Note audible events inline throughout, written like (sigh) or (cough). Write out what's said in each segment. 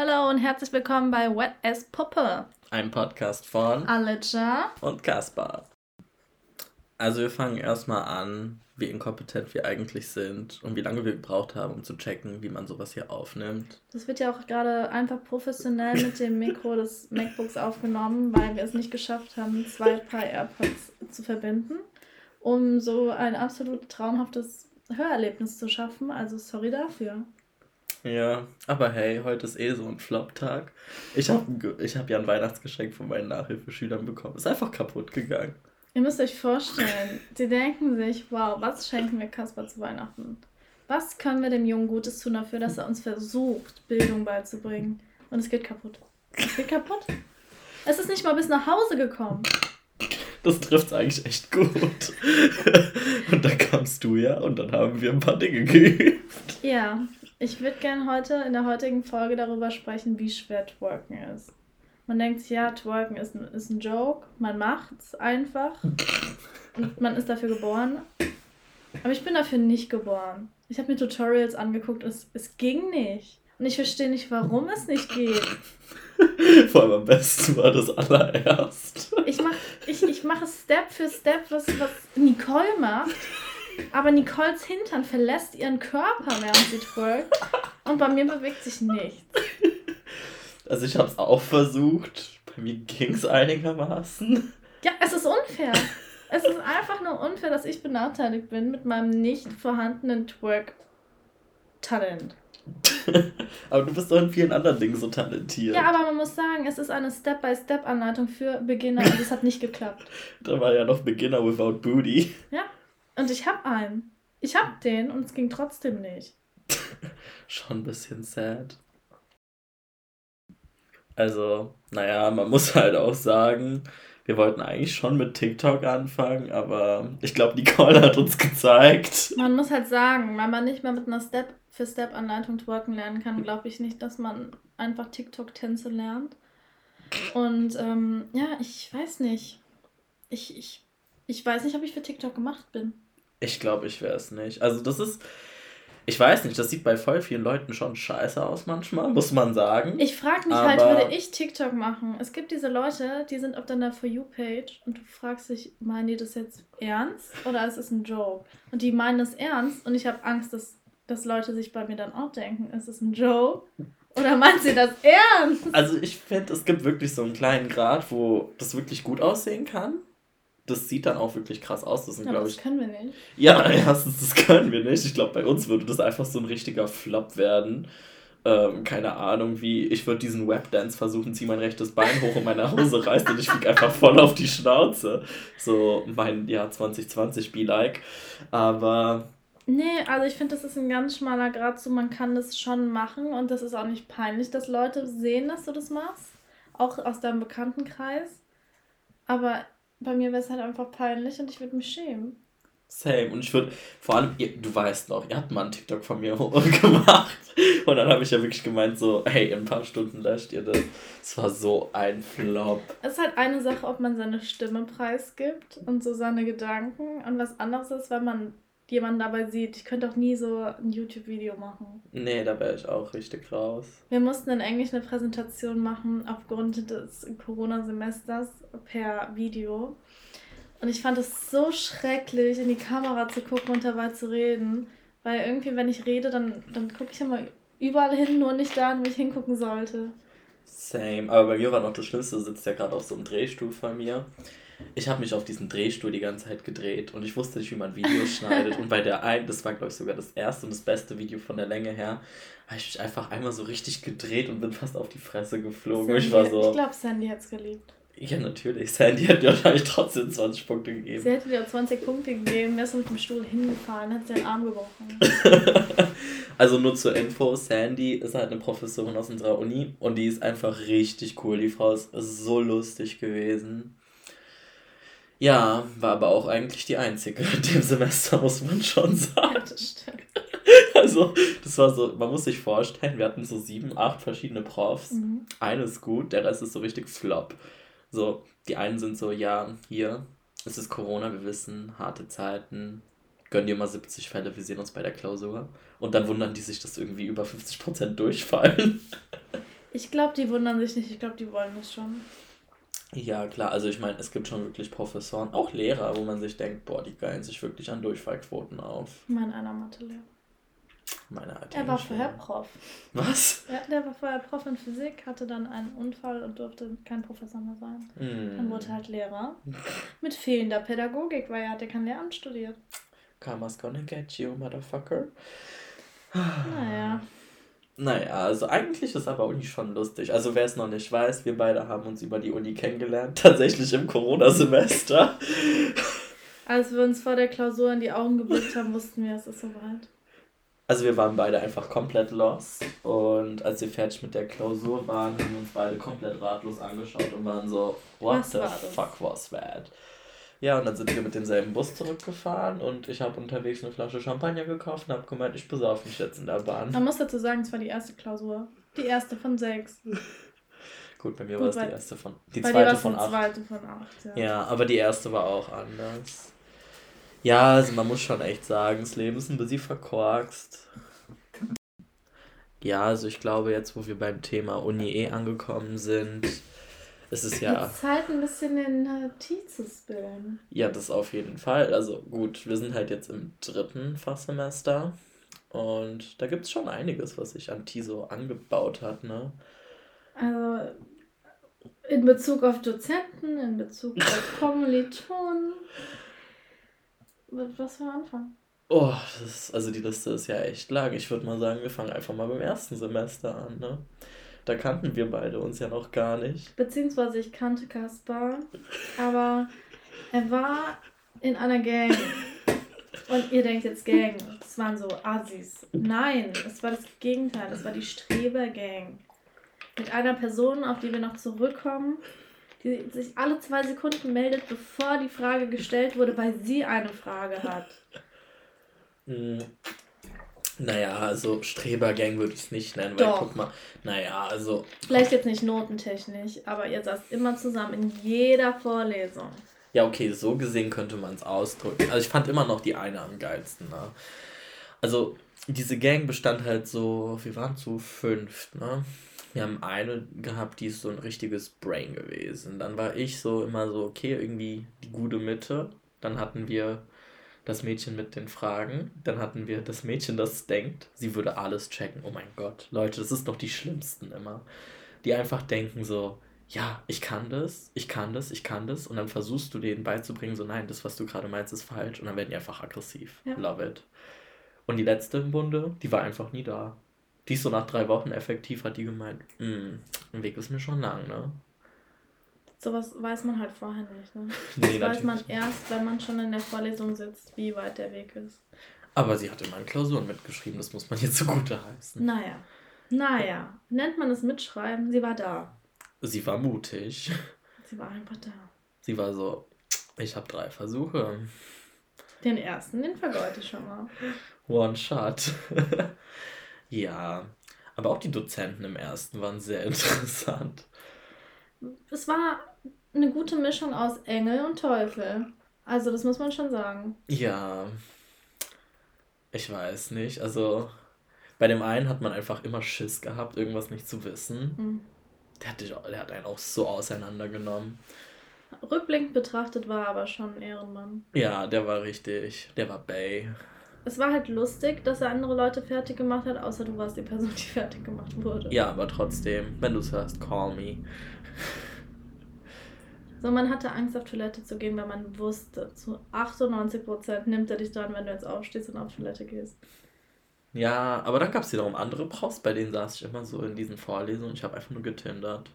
Hallo und herzlich willkommen bei Wet as Puppe. Ein Podcast von Alija und Kaspar. Also wir fangen erstmal an, wie inkompetent wir eigentlich sind und wie lange wir gebraucht haben, um zu checken, wie man sowas hier aufnimmt. Das wird ja auch gerade einfach professionell mit dem Mikro des MacBooks aufgenommen, weil wir es nicht geschafft haben, zwei Paar AirPods zu verbinden, um so ein absolut traumhaftes Hörerlebnis zu schaffen. Also sorry dafür. Ja, aber hey, heute ist eh so ein Flop-Tag. Ich habe ich hab ja ein Weihnachtsgeschenk von meinen Nachhilfeschülern bekommen. Ist einfach kaputt gegangen. Ihr müsst euch vorstellen, sie denken sich, wow, was schenken wir Kasper zu Weihnachten? Was können wir dem Jungen Gutes tun dafür, dass er uns versucht, Bildung beizubringen? Und es geht kaputt. Es geht kaputt. Es ist nicht mal bis nach Hause gekommen. Das trifft eigentlich echt gut. (laughs) und dann kamst du ja und dann haben wir ein paar Dinge (laughs) geübt. Ja, ich würde gerne heute in der heutigen Folge darüber sprechen, wie schwer Twerken ist. Man denkt sich, ja, Twerken ist ein, ist ein Joke, man macht's einfach und (laughs) man ist dafür geboren. Aber ich bin dafür nicht geboren. Ich habe mir Tutorials angeguckt es, es ging nicht. Und ich verstehe nicht, warum es nicht geht. (laughs) Vor allem am besten war das allererst. Ich mache ich, ich mach Step für Step, was, was Nicole macht. Aber Nicoles Hintern verlässt ihren Körper, während sie twerkt. Und bei mir bewegt sich nichts. Also ich habe es auch versucht. Bei mir ging es einigermaßen. Ja, es ist unfair. es ist einfach nur unfair, dass ich benachteiligt bin mit meinem nicht vorhandenen Twerk-Talent. (laughs) aber du bist doch in vielen anderen Dingen so talentiert. Ja, aber man muss sagen, es ist eine Step-by-Step-Anleitung für Beginner und es hat nicht geklappt. da war ja noch Beginner without Booty. Ja, und ich hab einen. Ich hab den und es ging trotzdem nicht. (laughs) Schon ein bisschen sad. Also, naja, man muss halt auch sagen, wir wollten eigentlich schon mit TikTok anfangen, aber ich glaube, Nicole hat uns gezeigt. Man muss halt sagen, wenn man nicht mehr mit einer Step-für-Step-Anleitung twerken lernen kann, glaube ich nicht, dass man einfach TikTok-Tänze lernt. Und ähm, ja, ich weiß nicht. Ich, ich, ich weiß nicht, ob ich für TikTok gemacht bin. Ich glaube, ich wäre es nicht. Also das ist, ich weiß nicht, das sieht bei voll vielen Leuten schon scheiße aus manchmal, muss man sagen. Ich frage mich halt, Aber halt, würde ich TikTok machen? Es gibt diese Leute, die sind auf deiner For You-Page und du fragst dich, meinen die das jetzt ernst oder ist es ein Joke? Und die meinen das ernst und ich habe Angst, dass, dass Leute sich bei mir dann auch denken, ist es ein Joke? Oder meint sie das ernst? Also ich finde, es gibt wirklich so einen kleinen Grad, wo das wirklich gut aussehen kann das sieht dann auch wirklich krass aus. Das, sind, ja, das ich, können wir nicht. Ja, (laughs) erstens, das können wir nicht. Ich glaube, bei uns würde das einfach so ein richtiger Flop werden. Ähm, keine Ahnung, wie ich würde diesen Webdance versuchen, ziehe mein rechtes Bein hoch und meine Hose (laughs) reißt und ich fliege einfach voll auf die Schnauze. So mein Jahr 2020 be like. Aber. Nee, also ich finde, das ist ein ganz schmaler Grad so, man kann das schon machen und das ist auch nicht peinlich, dass Leute sehen, dass du das machst. Auch aus deinem Bekanntenkreis. Aber bei mir wäre es halt einfach peinlich und ich würde mich schämen. Same. Und ich würde, vor allem, ihr, du weißt noch, ihr habt mal einen TikTok von mir (laughs) gemacht. Und dann habe ich ja wirklich gemeint, so, hey, in ein paar Stunden löscht ihr das. Es war so ein Flop. Es ist halt eine Sache, ob man seine Stimme preisgibt und so seine Gedanken. Und was anderes ist, wenn man jemanden dabei sieht. Ich könnte auch nie so ein YouTube-Video machen. Nee, da wäre ich auch richtig raus. Wir mussten in Englisch eine Präsentation machen aufgrund des Corona-Semesters per Video. Und ich fand es so schrecklich, in die Kamera zu gucken und dabei zu reden. Weil irgendwie, wenn ich rede, dann, dann gucke ich immer überall hin, nur nicht da, wo ich hingucken sollte. Same. Aber bei mir war noch das Schlimmste, du sitzt ja gerade auf so einem Drehstuhl von mir ich habe mich auf diesen Drehstuhl die ganze Zeit gedreht und ich wusste nicht, wie man Videos schneidet. Und bei der einen, das war glaube ich sogar das erste und das beste Video von der Länge her, habe ich mich einfach einmal so richtig gedreht und bin fast auf die Fresse geflogen. Sandy, ich war so. Ich glaube, Sandy hat es geliebt. Ja, natürlich. Sandy hat dir wahrscheinlich trotzdem 20 Punkte gegeben. Sie hätte dir 20 Punkte gegeben, wärst du mit dem Stuhl hingefallen, hat seinen Arm gebrochen. (laughs) also nur zur Info, Sandy ist halt eine Professorin aus unserer Uni und die ist einfach richtig cool. Die Frau ist so lustig gewesen. Ja, war aber auch eigentlich die einzige (laughs) in dem Semester, muss man schon sagen. Ja, das stimmt. Also, das war so, man muss sich vorstellen, wir hatten so sieben, acht verschiedene Profs. Mhm. Eine ist gut, der Rest ist so richtig flop. So, die einen sind so, ja, hier, es ist Corona, wir wissen, harte Zeiten, gönn dir mal 70 Fälle, wir sehen uns bei der Klausur. Und dann wundern die sich, dass irgendwie über 50% durchfallen. Ich glaube, die wundern sich nicht. Ich glaube, die wollen es schon. Ja, klar. Also ich meine, es gibt schon wirklich Professoren, auch Lehrer, wo man sich denkt, boah, die geilen sich wirklich an Durchfallquoten auf. Mein einer Mathelehrer. Meine Art Er war vorher Prof. Was? Ja, der war vorher Prof in Physik, hatte dann einen Unfall und durfte kein Professor mehr sein. Mm. Dann wurde er halt Lehrer. (laughs) Mit fehlender Pädagogik, weil er hatte kein Lehramt studiert. Karma's gonna get you, motherfucker. Naja. Naja, also eigentlich ist aber Uni schon lustig. Also wer es noch nicht weiß, wir beide haben uns über die Uni kennengelernt. (laughs) Tatsächlich im Corona-Semester. Als wir uns vor der Klausur in die Augen geblickt haben, wussten wir, es ist soweit. Also wir waren beide einfach komplett lost. Und als wir fertig mit der Klausur waren, haben wir uns beide komplett ratlos angeschaut und waren so, what Was the fuck was that? Ja, und dann sind wir mit demselben Bus zurückgefahren und ich habe unterwegs eine Flasche Champagner gekauft und habe gemeint, ich besauf mich jetzt in der Bahn. Man muss dazu sagen, es war die erste Klausur. Die erste von sechs. (laughs) Gut, bei mir Gut, war es die erste von, die zweite von die acht. zweite von acht, ja. Ja, aber die erste war auch anders. Ja, also man muss schon echt sagen, das Leben ist ein bisschen verkorkst. Ja, also ich glaube jetzt, wo wir beim Thema Uni eh angekommen sind, ist es ja, Jetzt Zeit ein bisschen den äh, Tee zu spillen. ja, das auf jeden Fall. Also gut, wir sind halt jetzt im dritten Fachsemester und da gibt es schon einiges, was sich an TISO angebaut hat, ne? Also in Bezug auf Dozenten, in Bezug auf (laughs) Kommilitonen. Was für ein Anfang? Oh, das ist, also die Liste ist ja echt lang. Ich würde mal sagen, wir fangen einfach mal beim ersten Semester an, ne? Da kannten wir beide uns ja noch gar nicht. Beziehungsweise ich kannte Kaspar, aber er war in einer Gang. Und ihr denkt jetzt Gang, es waren so Assis. Nein, es war das Gegenteil, es war die Streber-Gang. Mit einer Person, auf die wir noch zurückkommen, die sich alle zwei Sekunden meldet, bevor die Frage gestellt wurde, weil sie eine Frage hat. Naja, also Strebergang würde ich es nicht nennen, weil Doch. guck mal, naja, also, Vielleicht jetzt nicht notentechnisch, aber ihr saßt immer zusammen in jeder Vorlesung. ja, okay, so gesehen könnte man es ausdrücken. Also ich fand immer noch die eine am geilsten, ne? Also, diese Gang bestand halt so, wir waren zu fünft, ne? Wir haben eine gehabt, die ist so ein richtiges Brain gewesen. Dann war ich so immer so, okay, irgendwie die gute Mitte. Dann hatten wir das Mädchen mit den Fragen. Dann hatten wir das Mädchen, das denkt, sie würde alles checken. Oh mein Gott, Leute, das ist doch die schlimmsten immer. Die einfach denken so, ja, ich kann das, ich kann das, ich kann das. Und dann versuchst du denen beizubringen, so nein, das, was du gerade meinst, ist falsch. Und dann werden die einfach aggressiv. Ja. Love it. Und die letzte im Bunde, die war einfach nie da. Die ist so nach drei Wochen effektiv, hat die gemeint, "Mm, ein Weg ist mir schon lang, ne? Sowas weiß man halt vorher nicht. Ne? Nee, Das weiß man natürlich. erst, wenn man schon in der Vorlesung sitzt, wie weit der Weg ist. Aber sie hat in meinen Klausuren mitgeschrieben, das muss man jetzt zugute heißen. Naja. Naja. Nennt man es Mitschreiben? Sie war da. Sie war mutig. Sie war einfach da. Sie war so, ich habe drei Versuche. Den ersten, den vergeute ich schon mal. One shot. (laughs) ja, aber auch die Dozenten im ersten waren sehr (laughs) interessant. Es war eine gute Mischung aus Engel und Teufel. Also, das muss man schon sagen. Ja, ich weiß nicht. Also, bei dem einen hat man einfach immer Schiss gehabt, irgendwas nicht zu wissen. Hm. Der hat, dich, der hat einen auch so auseinandergenommen. Rückblickend betrachtet war er aber schon ein Ehrenmann. Ja, der war richtig. Der war Bay. Es war halt lustig, dass er andere Leute fertig gemacht hat, außer du warst die Person, die (laughs) fertig gemacht wurde. Ja, aber trotzdem, wenn du es hörst, call me. So, man hatte Angst, auf Toilette zu gehen, weil man wusste, zu 98% nimmt er dich dran, wenn du jetzt aufstehst und auf Toilette gehst. Ja, aber dann gab es wiederum andere Profs, bei denen saß ich immer so in diesen Vorlesungen. Ich habe einfach nur getindert.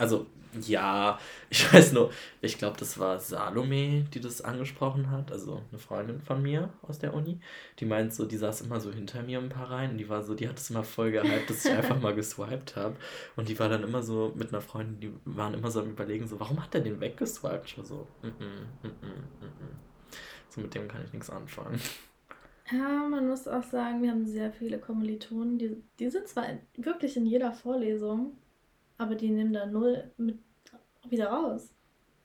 Also, ja, ich (laughs) weiß nur, ich glaube, das war Salome, die das angesprochen hat, also eine Freundin von mir aus der Uni. Die meint so, die saß immer so hinter mir ein paar Reihen und die war so, die hat es immer voll gehypt, dass ich einfach mal geswiped habe. Und die war dann immer so mit einer Freundin, die waren immer so am Überlegen, so, warum hat der den weggeswiped? Ich war so, mm -mm, mm -mm, mm -mm. So, mit dem kann ich nichts anfangen. Ja, man muss auch sagen, wir haben sehr viele Kommilitonen, die, die sind zwar wirklich in jeder Vorlesung, aber die nehmen da null mit wieder raus.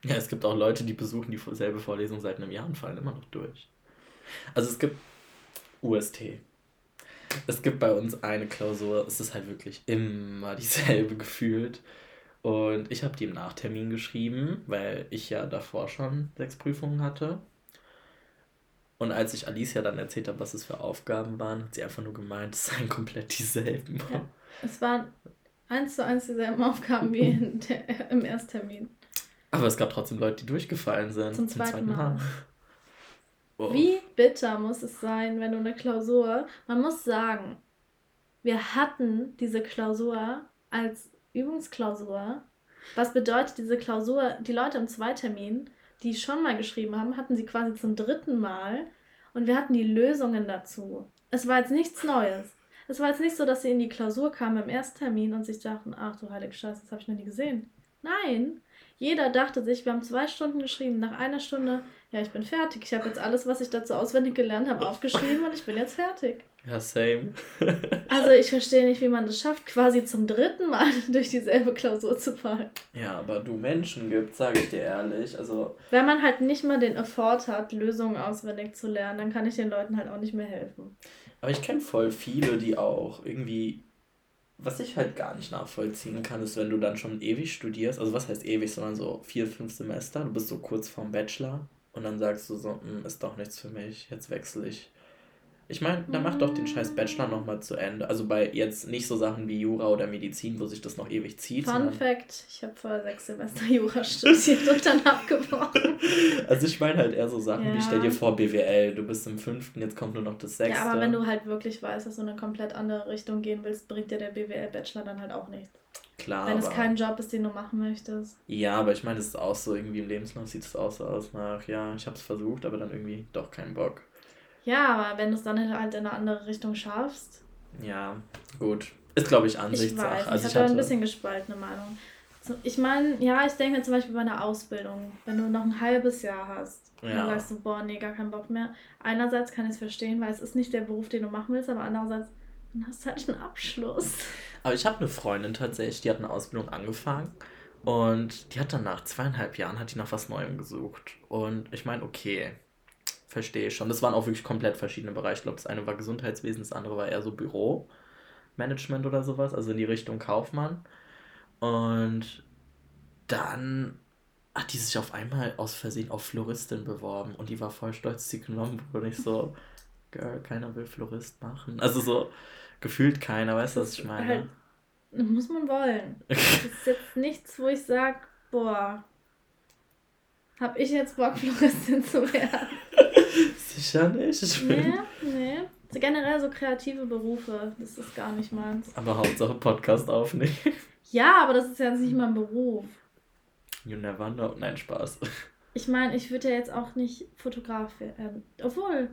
Ja, es gibt auch Leute, die besuchen dieselbe Vorlesung seit einem Jahr und fallen immer noch durch. Also es gibt UST. es gibt bei uns eine Klausur, es ist halt wirklich immer dieselbe (laughs) gefühlt. Und ich habe die im Nachtermin geschrieben, weil ich ja davor schon sechs Prüfungen hatte. Und als ich Alicia dann erzählt habe, was es für Aufgaben waren, hat sie einfach nur gemeint, es seien komplett dieselben. Ja, es waren eins zu eins dieselben Aufgaben wie der, im Ersttermin. Aber es gab trotzdem Leute, die durchgefallen sind. Zum zweiten, zweiten Mal. Mal. (laughs) Oh. Wie bitter muss es sein, wenn du eine Klausur. Man muss sagen, wir hatten diese Klausur als Übungsklausur. Was bedeutet diese Klausur? Die Leute im Zweitermin, die schon mal geschrieben haben, hatten sie quasi zum dritten Mal und wir hatten die Lösungen dazu. Es war jetzt nichts Neues. Es war jetzt nicht so, dass sie in die Klausur kamen im Ersttermin und sich dachten, ach du heilige Scheiße, das habe ich noch nie gesehen. Nein, jeder dachte sich, wir haben zwei Stunden geschrieben, nach einer Stunde, ja, ich bin fertig. Ich habe jetzt alles, was ich dazu auswendig gelernt habe, aufgeschrieben und ich bin jetzt fertig. Ja, same. (laughs) also ich verstehe nicht, wie man das schafft, quasi zum dritten Mal (laughs) durch dieselbe Klausur zu fallen. Ja, aber du Menschen gibt, sage ich dir ehrlich. Also Wenn man halt nicht mal den Effort hat, Lösungen auswendig zu lernen, dann kann ich den Leuten halt auch nicht mehr helfen. Aber ich kenne voll viele, die auch irgendwie was ich halt gar nicht nachvollziehen kann, ist, wenn du dann schon ewig studierst, also was heißt ewig, sondern so vier, fünf Semester, du bist so kurz vorm Bachelor und dann sagst du so, hm, ist doch nichts für mich, jetzt wechsle ich ich meine, dann mach doch den scheiß Bachelor nochmal zu Ende. Also bei jetzt nicht so Sachen wie Jura oder Medizin, wo sich das noch ewig zieht. Fun Fact, ich habe vor sechs Semester Jura studiert und dann abgebrochen. (laughs) Also ich meine halt eher so Sachen ja. wie, stell dir vor BWL, du bist im fünften, jetzt kommt nur noch das sechste. Ja, aber wenn du halt wirklich weißt, dass du in eine komplett andere Richtung gehen willst, bringt dir der BWL-Bachelor dann halt auch nichts. Klar. Wenn es kein Job ist, den du machen möchtest. Ja, aber ich meine, es ist auch so, irgendwie im Lebenslauf sieht es auch so aus nach, ja, ich habe es versucht, aber dann irgendwie doch keinen Bock. Ja, aber wenn du es dann halt in eine andere Richtung schaffst. Ja, gut. Ist, glaube ich, Ansichtssache. Ich weiß, also ich habe da ein bisschen gespaltene Meinung. Ich meine, ja, ich denke zum Beispiel bei einer Ausbildung, wenn du noch ein halbes Jahr hast, ja. dann sagst du, boah, nee, gar keinen Bock mehr. Einerseits kann ich es verstehen, weil es ist nicht der Beruf, den du machen willst, aber andererseits, dann hast du halt einen Abschluss. Aber ich habe eine Freundin tatsächlich, die hat eine Ausbildung angefangen und die hat dann nach zweieinhalb Jahren hat die nach was Neuem gesucht. Und ich meine, okay, verstehe ich schon. Das waren auch wirklich komplett verschiedene Bereiche. Ich glaube, das eine war Gesundheitswesen, das andere war eher so Büromanagement oder sowas, also in die Richtung Kaufmann. Und dann hat die sich auf einmal aus Versehen auf Floristin beworben und die war voll stolz, dass sie genommen wurde. Und ich so, Girl, keiner will Florist machen. Also so gefühlt keiner, weißt du, was ich meine? Halt, muss man wollen. (laughs) das ist jetzt nichts, wo ich sage, boah, hab ich jetzt Bock, Floristin zu werden. (laughs) Sicher nicht. Ich nee, nee. So generell so kreative Berufe, das ist gar nicht meins. Aber Hauptsache Podcast aufnehmen. Ja, aber das ist ja nicht mein Beruf. You never know. Nein, Spaß. Ich meine, ich würde ja jetzt auch nicht Fotograf werden. Obwohl.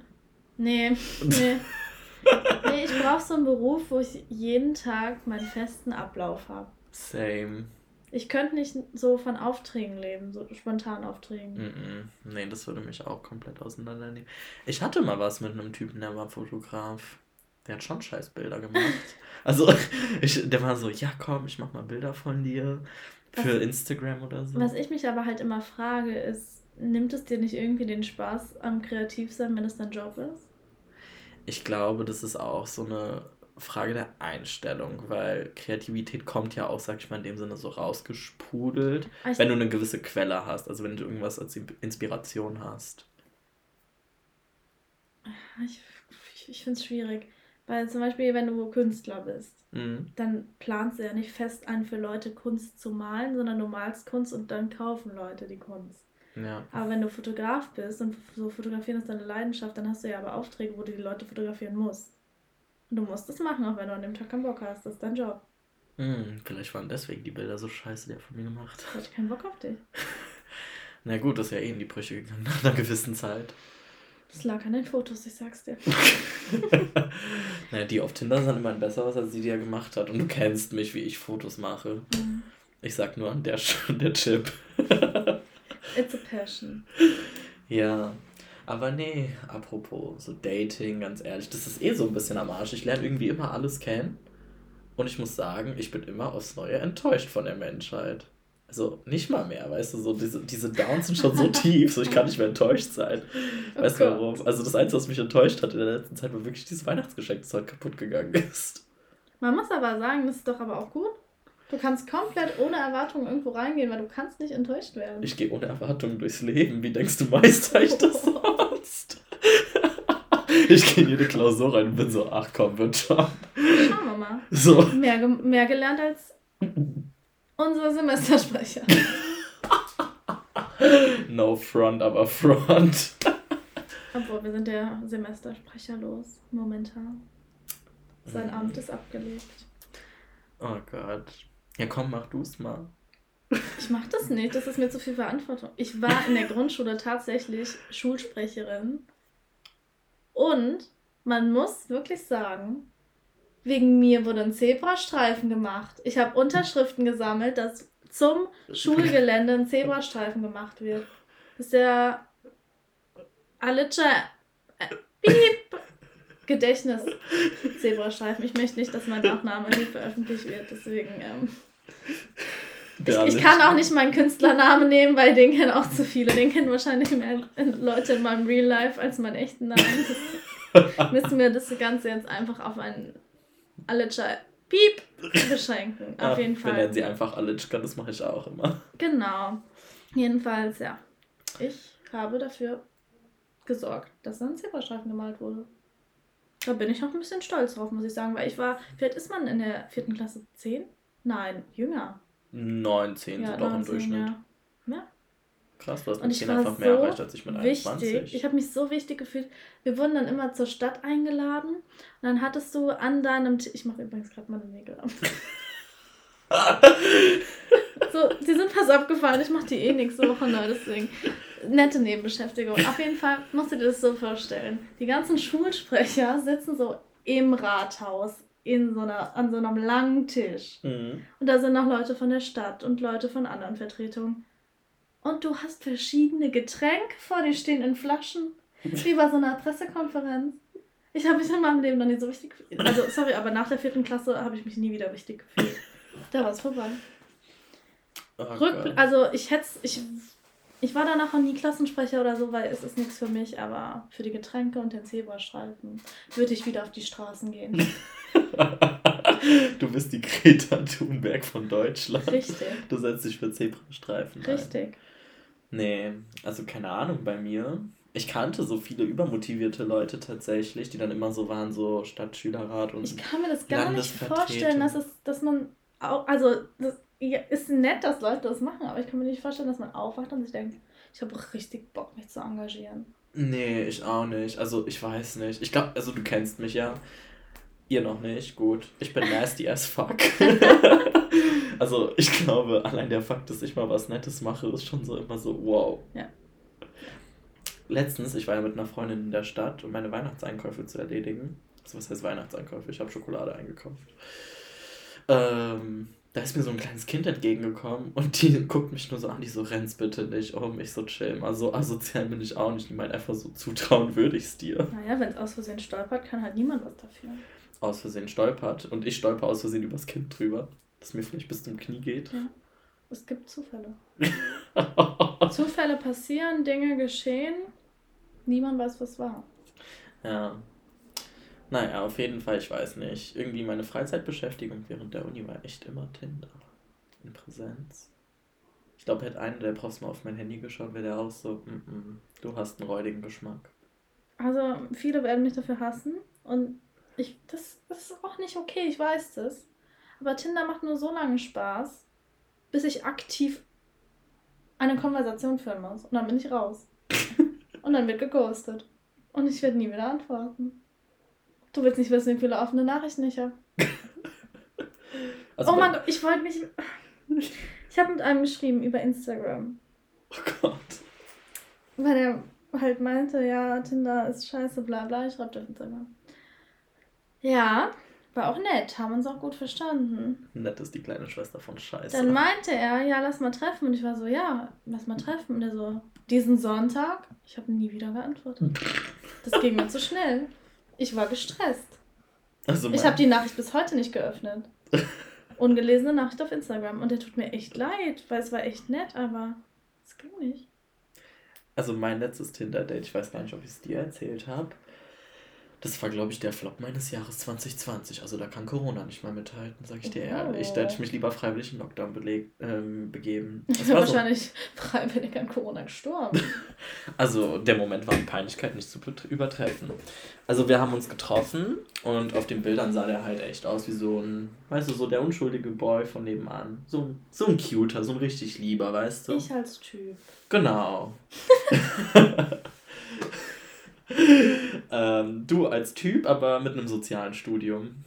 Nee, (laughs) nee. nee, ich brauche so einen Beruf, wo ich jeden Tag meinen festen Ablauf habe. Same. Ich könnte nicht so von Aufträgen leben, so spontan Aufträgen. Mm -mm. Nee, das würde mich auch komplett auseinandernehmen. Ich hatte mal was mit einem Typen, der war Fotograf. Der hat schon scheiß Bilder gemacht. (laughs) also, ich, der war so, ja komm, ich mach mal Bilder von dir für was, Instagram oder so. Was ich mich aber halt immer frage, ist, nimmt es dir nicht irgendwie den Spaß am Kreativsein, wenn es dein Job ist? Ich glaube, das ist auch so eine Frage der Einstellung, weil Kreativität kommt ja auch, sag ich mal, in dem Sinne so rausgesprudelt, ich wenn du eine gewisse Quelle hast, also wenn du irgendwas als Inspiration hast. Ich, ich, ich finde es schwierig, weil zum Beispiel, wenn du Künstler bist, mhm. dann planst du ja nicht fest an, für Leute Kunst zu malen, sondern du malst Kunst und dann kaufen Leute die Kunst. Ja. Aber wenn du Fotograf bist und so fotografieren ist deine Leidenschaft, dann hast du ja aber Aufträge, wo du die Leute fotografieren musst. Du musst es machen, auch wenn du an dem Tag keinen Bock hast. Das ist dein Job. Hm, vielleicht waren deswegen die Bilder so scheiße, die er von mir gemacht hat. Ich hatte keinen Bock auf dich. (laughs) Na gut, das ist ja eh in die Brüche gegangen (laughs) nach einer gewissen Zeit. Das lag an den Fotos, ich sag's dir. (laughs) naja, die auf Tinder sind immerhin besser aus, als die, die er gemacht hat. Und du kennst mich, wie ich Fotos mache. Mhm. Ich sag nur an der, der Chip. It's a passion. Ja. Aber nee, apropos so Dating, ganz ehrlich, das ist eh so ein bisschen am Arsch. Ich lerne irgendwie immer alles kennen. Und ich muss sagen, ich bin immer aufs Neue enttäuscht von der Menschheit. Also nicht mal mehr, weißt du, so diese, diese Downs sind schon so (laughs) tief, so ich kann nicht mehr enttäuscht sein. Oh weißt du warum? Also das Einzige, was mich enttäuscht hat in der letzten Zeit, war wirklich dieses Weihnachtsgeschenk, das heute kaputt gegangen ist. Man muss aber sagen, das ist doch aber auch gut. Du kannst komplett ohne Erwartung irgendwo reingehen, weil du kannst nicht enttäuscht werden. Ich gehe ohne Erwartung durchs Leben. Wie denkst du, meister ich das (laughs) sonst? (laughs) ich gehe in jede Klausur rein und bin so, ach komm, wird schon. Schauen wir mal. So. Mehr, mehr gelernt als unser Semestersprecher. (laughs) no front, aber front. Obwohl, wir sind der Semestersprecher los, momentan. Sein mhm. Amt ist abgelegt. Oh Gott. Ja, komm, mach du's mal. Ich mach das nicht, das ist mir zu viel Verantwortung. Ich war in der Grundschule tatsächlich Schulsprecherin. Und man muss wirklich sagen, wegen mir wurde ein Zebrastreifen gemacht. Ich habe Unterschriften gesammelt, dass zum Schulgelände ein Zebrastreifen gemacht wird. Das ist der Alitscher äh, Piep Gedächtnis Zebrastreifen. Ich möchte nicht, dass mein Nachname hier veröffentlicht wird, deswegen ähm, ich, ich, kann auch nicht meinen Künstlernamen nehmen, weil den kennen auch zu viele. Den kennen wahrscheinlich mehr Leute in meinem Real Life als meinen echten Namen. (laughs) Müssen wir das Ganze jetzt einfach auf einen Alitscha Piep beschränken. Auf jeden Fall. Wir nennen sie einfach Alitschka, das mache ich auch immer. Genau. Jedenfalls, ja. Ich habe dafür gesorgt, dass ein Zebrastreifen gemalt wurde. Da bin ich auch ein bisschen stolz drauf, muss ich sagen, weil ich war, alt ist man in der vierten Klasse? Zehn? Nein, jünger. 19 ja, sind doch im Durchschnitt. Ja. ja. Krass, du hast mit 10 einfach mehr so erreicht als ich mit 21. Wichtig. Ich habe mich so wichtig gefühlt. Wir wurden dann immer zur Stadt eingeladen und dann hattest du an deinem Tisch. Ich mache übrigens gerade meine Nägel ab. (laughs) so, die sind fast abgefallen. Ich mache die eh nächste Woche neu, deswegen. Nette Nebenbeschäftigung. Auf jeden Fall musst du dir das so vorstellen. Die ganzen Schulsprecher sitzen so im Rathaus in so einer, an so einem langen Tisch. Mhm. Und da sind noch Leute von der Stadt und Leute von anderen Vertretungen. Und du hast verschiedene Getränke vor dir stehen in Flaschen. (laughs) Wie bei so einer Pressekonferenz. Ich habe mich in meinem Leben noch nie so wichtig gefühlt. Also, sorry, aber nach der vierten Klasse habe ich mich nie wieder wichtig gefühlt. Da war es vorbei. Oh Rück, also ich hätte ich, ich war danach auch nie Klassensprecher oder so, weil es ist nichts für mich, aber für die Getränke und den Zebrastreifen würde ich wieder auf die Straßen gehen. (laughs) du bist die Greta Thunberg von Deutschland. Richtig. Du setzt dich für Zebrastreifen Richtig. Ein. Nee, also keine Ahnung bei mir. Ich kannte so viele übermotivierte Leute tatsächlich, die dann immer so waren, so Stadtschülerrat und. Ich kann mir das gar nicht vorstellen, dass, es, dass man auch. Also, das ist nett, dass Leute das machen, aber ich kann mir nicht vorstellen, dass man aufwacht und sich denkt, ich habe richtig Bock, mich zu engagieren. Nee, ich auch nicht. Also, ich weiß nicht. Ich glaube, also du kennst mich ja. Ihr noch nicht, gut. Ich bin nasty as fuck. (laughs) also ich glaube, allein der Fakt, dass ich mal was Nettes mache, ist schon so immer so, wow. Ja. Letztens, ich war ja mit einer Freundin in der Stadt, um meine Weihnachtseinkäufe zu erledigen. Also was heißt Weihnachtseinkäufe? Ich habe Schokolade eingekauft. Ähm, da ist mir so ein kleines Kind entgegengekommen und die guckt mich nur so an, die so, rennst bitte nicht um, ich so chill mal, so asozial bin ich auch nicht, die meint einfach so, zutrauen würde ich es dir. Naja, wenn es aus Versehen stolpert, kann halt niemand was dafür aus Versehen stolpert und ich stolper aus Versehen übers Kind drüber, das mir vielleicht bis zum Knie geht. Ja. Es gibt Zufälle. (laughs) Zufälle passieren, Dinge geschehen, niemand weiß, was war. Ja. Naja, auf jeden Fall, ich weiß nicht. Irgendwie meine Freizeitbeschäftigung während der Uni war echt immer Tinder. In Präsenz. Ich glaube, hätte einer der Profs mal auf mein Handy geschaut, wäre der auch so, mm -mm, du hast einen räudigen Geschmack. Also, viele werden mich dafür hassen und ich, das, das ist auch nicht okay, ich weiß das. Aber Tinder macht nur so lange Spaß, bis ich aktiv eine Konversation führen muss. Und dann bin ich raus. (laughs) Und dann wird geghostet. Und ich werde nie wieder antworten. Du willst nicht wissen, wie viele offene Nachrichten ich habe. (laughs) Also oh mein Gott, ich wollte mich. Ich habe mit einem geschrieben über Instagram. Oh Gott. Weil er halt meinte, ja, Tinder ist scheiße, bla bla. Ich schreibe auf Instagram. Ja, war auch nett, haben uns auch gut verstanden. Nett ist die kleine Schwester von Scheiße. Dann meinte er, ja, lass mal treffen. Und ich war so, ja, lass mal treffen. Und er so, diesen Sonntag? Ich habe nie wieder geantwortet. Das ging mir zu schnell. Ich war gestresst. Also ich habe die Nachricht bis heute nicht geöffnet. (laughs) ungelesene Nachricht auf Instagram. Und der tut mir echt leid, weil es war echt nett, aber es ging nicht. Also mein letztes Tinder-Date, ich weiß gar nicht, ob ich es dir erzählt habe. Das war, glaube ich, der Flop meines Jahres 2020. Also da kann Corona nicht mal mithalten, sag ich dir oh. ehrlich. Da hätte ich mich lieber freiwillig in Lockdown beleg, ähm, begeben. Das war wahrscheinlich so. (laughs) freiwillig an Corona gestorben. (laughs) also der Moment war in Peinlichkeit nicht zu übertreffen. Also wir haben uns getroffen und auf den Bildern sah der halt echt aus wie so ein, weißt du, so der unschuldige Boy von nebenan. So, so ein cuter, so ein richtig lieber, weißt du. Ich als Typ. Genau. (laughs) ähm, du als Typ, aber mit einem sozialen Studium.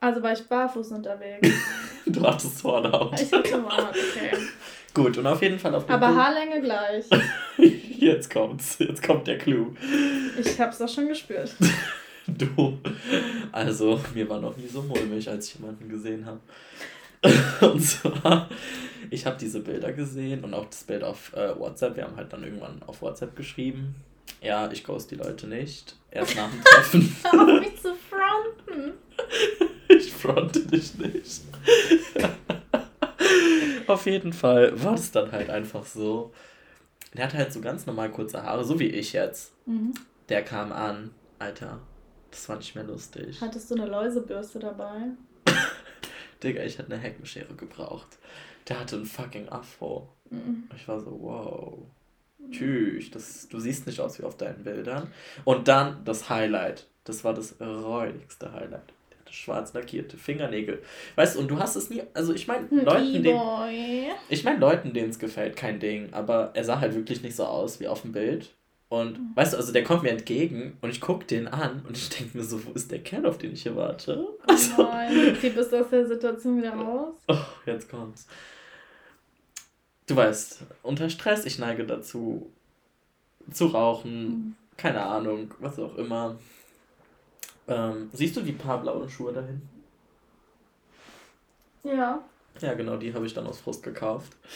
Also war ich barfuß unterwegs. (laughs) du hattest Vorlaut. Ich hatte Vorlaut, okay. Gut, und auf jeden Fall auf dem Aber Bild Haarlänge gleich. (laughs) jetzt kommt's. Jetzt kommt der Clou. Ich hab's auch schon gespürt. (laughs) du. Also, mir war noch nie so mulmig, als ich jemanden gesehen habe. und zwar, ich habe diese Bilder gesehen und auch das Bild auf äh, WhatsApp. Wir haben halt dann irgendwann auf WhatsApp geschrieben. Ja, ich ghost die Leute nicht. Erst nach dem Treffen. (laughs) Auf mich zu fronten. (laughs) ich fronte dich nicht. (laughs) Auf jeden Fall war es dann halt einfach so. Der hatte halt so ganz normal kurze Haare, so wie ich jetzt. Mhm. Der kam an. Alter, das war nicht mehr lustig. Hattest du eine Läusebürste dabei? Digga, ich hätte eine Heckenschere gebraucht. Der hatte einen fucking Afro. Mhm. Ich war so, wow. Tschüss, das, du siehst nicht aus wie auf deinen Bildern. Und dann das Highlight. Das war das räudigste Highlight. Der hatte schwarz lackierte Fingernägel. Weißt du, und du hast es nie. Also ich meine, Leuten, denen. Ich meine, Leuten, denen es gefällt, kein Ding. Aber er sah halt wirklich nicht so aus wie auf dem Bild. Und mhm. weißt du, also der kommt mir entgegen und ich gucke den an und ich denke mir so, wo ist der Kerl, auf den ich hier warte? (laughs) Also, oh nein, wie bist du aus der Situation wieder raus? Oh, jetzt kommt's du weißt, unter Stress, ich neige dazu, zu rauchen, mhm. keine Ahnung, was auch immer. Ähm, siehst du die paar blauen Schuhe da hinten? Ja. Ja, genau, die habe ich dann aus Frust gekauft. (laughs)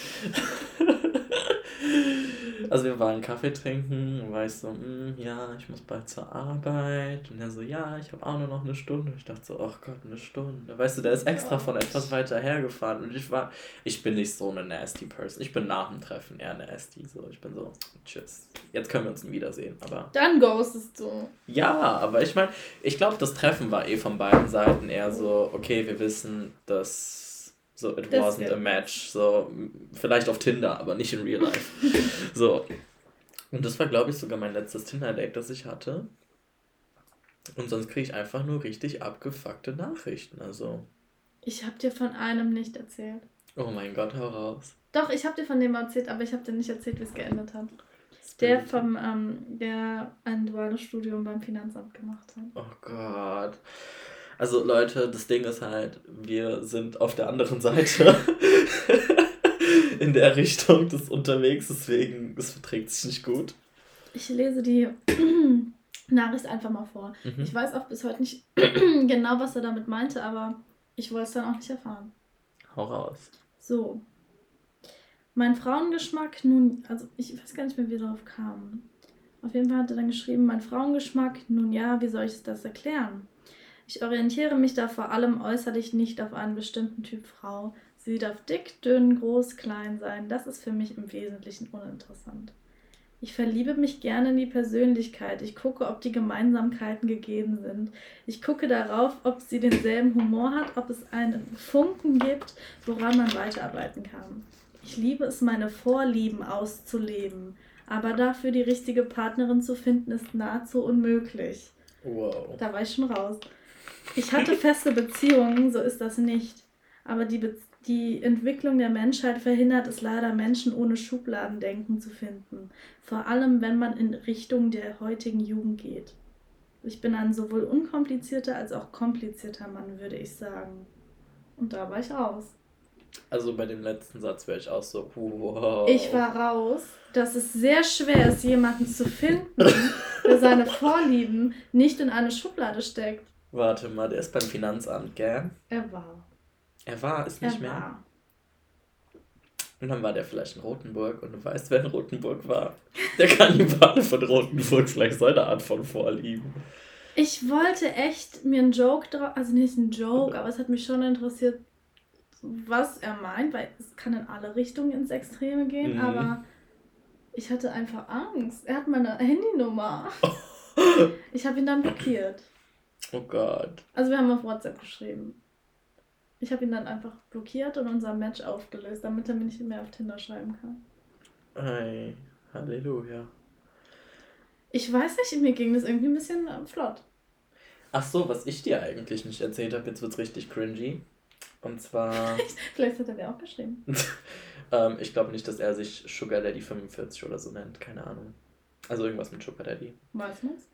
Also wir waren Kaffee trinken und war ich so, mm, ja, ich muss bald zur Arbeit. Und er so, ja, ich habe auch nur noch eine Stunde. Ich dachte so, ach Gott, eine Stunde. Weißt du, der ist extra von etwas weiter hergefahren. Und ich war, ich bin nicht so eine nasty Person. Ich bin nach dem Treffen eher nasty. So, ich bin so, tschüss. Jetzt können wir uns nie wiedersehen. Aber. Dann ghostest du. Ja, aber ich meine, ich glaube, das Treffen war eh von beiden Seiten eher so, okay, wir wissen, dass so, it das wasn't a match. So, vielleicht auf Tinder, aber nicht in real life. (laughs) so. Und das war, glaube ich, sogar mein letztes Tinder-Date, das ich hatte. Und sonst kriege ich einfach nur richtig abgefuckte Nachrichten. Also. Ich habe dir von einem nicht erzählt. Oh mein Gott, hau raus. Doch, ich habe dir von dem erzählt, aber ich habe dir nicht erzählt, wie es geendet hat. Der vom, ähm, der ein duales Studium beim Finanzamt gemacht hat. Oh Gott. Also Leute, das Ding ist halt, wir sind auf der anderen Seite (laughs) in der Richtung des unterwegs, deswegen es verträgt sich nicht gut. Ich lese die (clears throat) Nachricht einfach mal vor. Mhm. Ich weiß auch bis heute nicht (clears throat) genau, was er damit meinte, aber ich wollte es dann auch nicht erfahren. Hau raus. So. Mein Frauengeschmack, nun, also ich weiß gar nicht mehr, wie wir darauf kamen. Auf jeden Fall hat er dann geschrieben, mein Frauengeschmack, nun ja, wie soll ich das erklären? Ich orientiere mich da vor allem äußerlich nicht auf einen bestimmten Typ Frau. Sie darf dick, dünn, groß, klein sein. Das ist für mich im Wesentlichen uninteressant. Ich verliebe mich gerne in die Persönlichkeit. Ich gucke, ob die Gemeinsamkeiten gegeben sind. Ich gucke darauf, ob sie denselben Humor hat, ob es einen Funken gibt, woran man weiterarbeiten kann. Ich liebe es, meine Vorlieben auszuleben. Aber dafür die richtige Partnerin zu finden, ist nahezu unmöglich. Wow. Da war ich schon raus. Ich hatte feste Beziehungen, so ist das nicht. Aber die, Be die Entwicklung der Menschheit verhindert es leider, Menschen ohne Schubladendenken zu finden. Vor allem, wenn man in Richtung der heutigen Jugend geht. Ich bin ein sowohl unkomplizierter als auch komplizierter Mann, würde ich sagen. Und da war ich raus. Also bei dem letzten Satz wäre ich auch so, wow. Ich war raus, dass es sehr schwer ist, jemanden zu finden, der seine Vorlieben nicht in eine Schublade steckt. Warte mal, der ist beim Finanzamt, gell? Er war. Er war, ist nicht er mehr. War. Und dann war der vielleicht in Rothenburg und du weißt, wer in Rothenburg war. Der Kannibale von Rothenburg, vielleicht seine Art von Vorlieben. Ich wollte echt mir einen Joke drauf, also nicht einen Joke, aber es hat mich schon interessiert, was er meint, weil es kann in alle Richtungen ins Extreme gehen, Mhm. aber ich hatte einfach Angst. Er hat meine Handynummer. (laughs) Ich habe ihn dann blockiert. Oh Gott. Also wir haben auf WhatsApp geschrieben. Ich habe ihn dann einfach blockiert und unser Match aufgelöst, damit er mir nicht mehr auf Tinder schreiben kann. Hey, Halleluja. Ich weiß nicht, mir ging das irgendwie ein bisschen äh, flott. Ach so, was ich dir eigentlich nicht erzählt habe, jetzt wird's richtig cringy. Und zwar, (laughs) Vielleicht hat er mir auch geschrieben. (laughs) ähm, ich glaube nicht, dass er sich Sugar Daddy 45 oder so nennt, keine Ahnung. Also irgendwas mit Sugar Daddy. Weiß man's?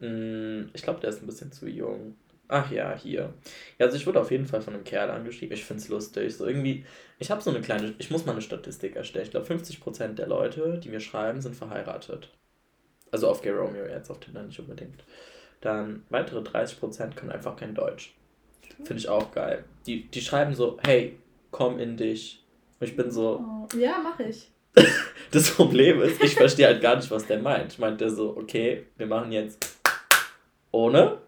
Mm, Ich glaube, der ist ein bisschen zu jung. Ach ja, hier. Ja, also ich wurde auf jeden Fall von einem Kerl angeschrieben. Ich finde es lustig. So irgendwie, ich habe so eine kleine, ich muss mal eine Statistik erstellen. Ich glaube, 50% der Leute, die mir schreiben, sind verheiratet. Also auf Gay Romeo jetzt, auf Tinder nicht unbedingt. Dann weitere 30% können einfach kein Deutsch. Finde ich auch geil. Die, die schreiben so, hey, komm in dich. Und ich bin so, Oh, ja, mache ich. (laughs) das Problem ist, ich verstehe halt gar nicht, was der meint. Meint der so, okay, wir machen jetzt ohne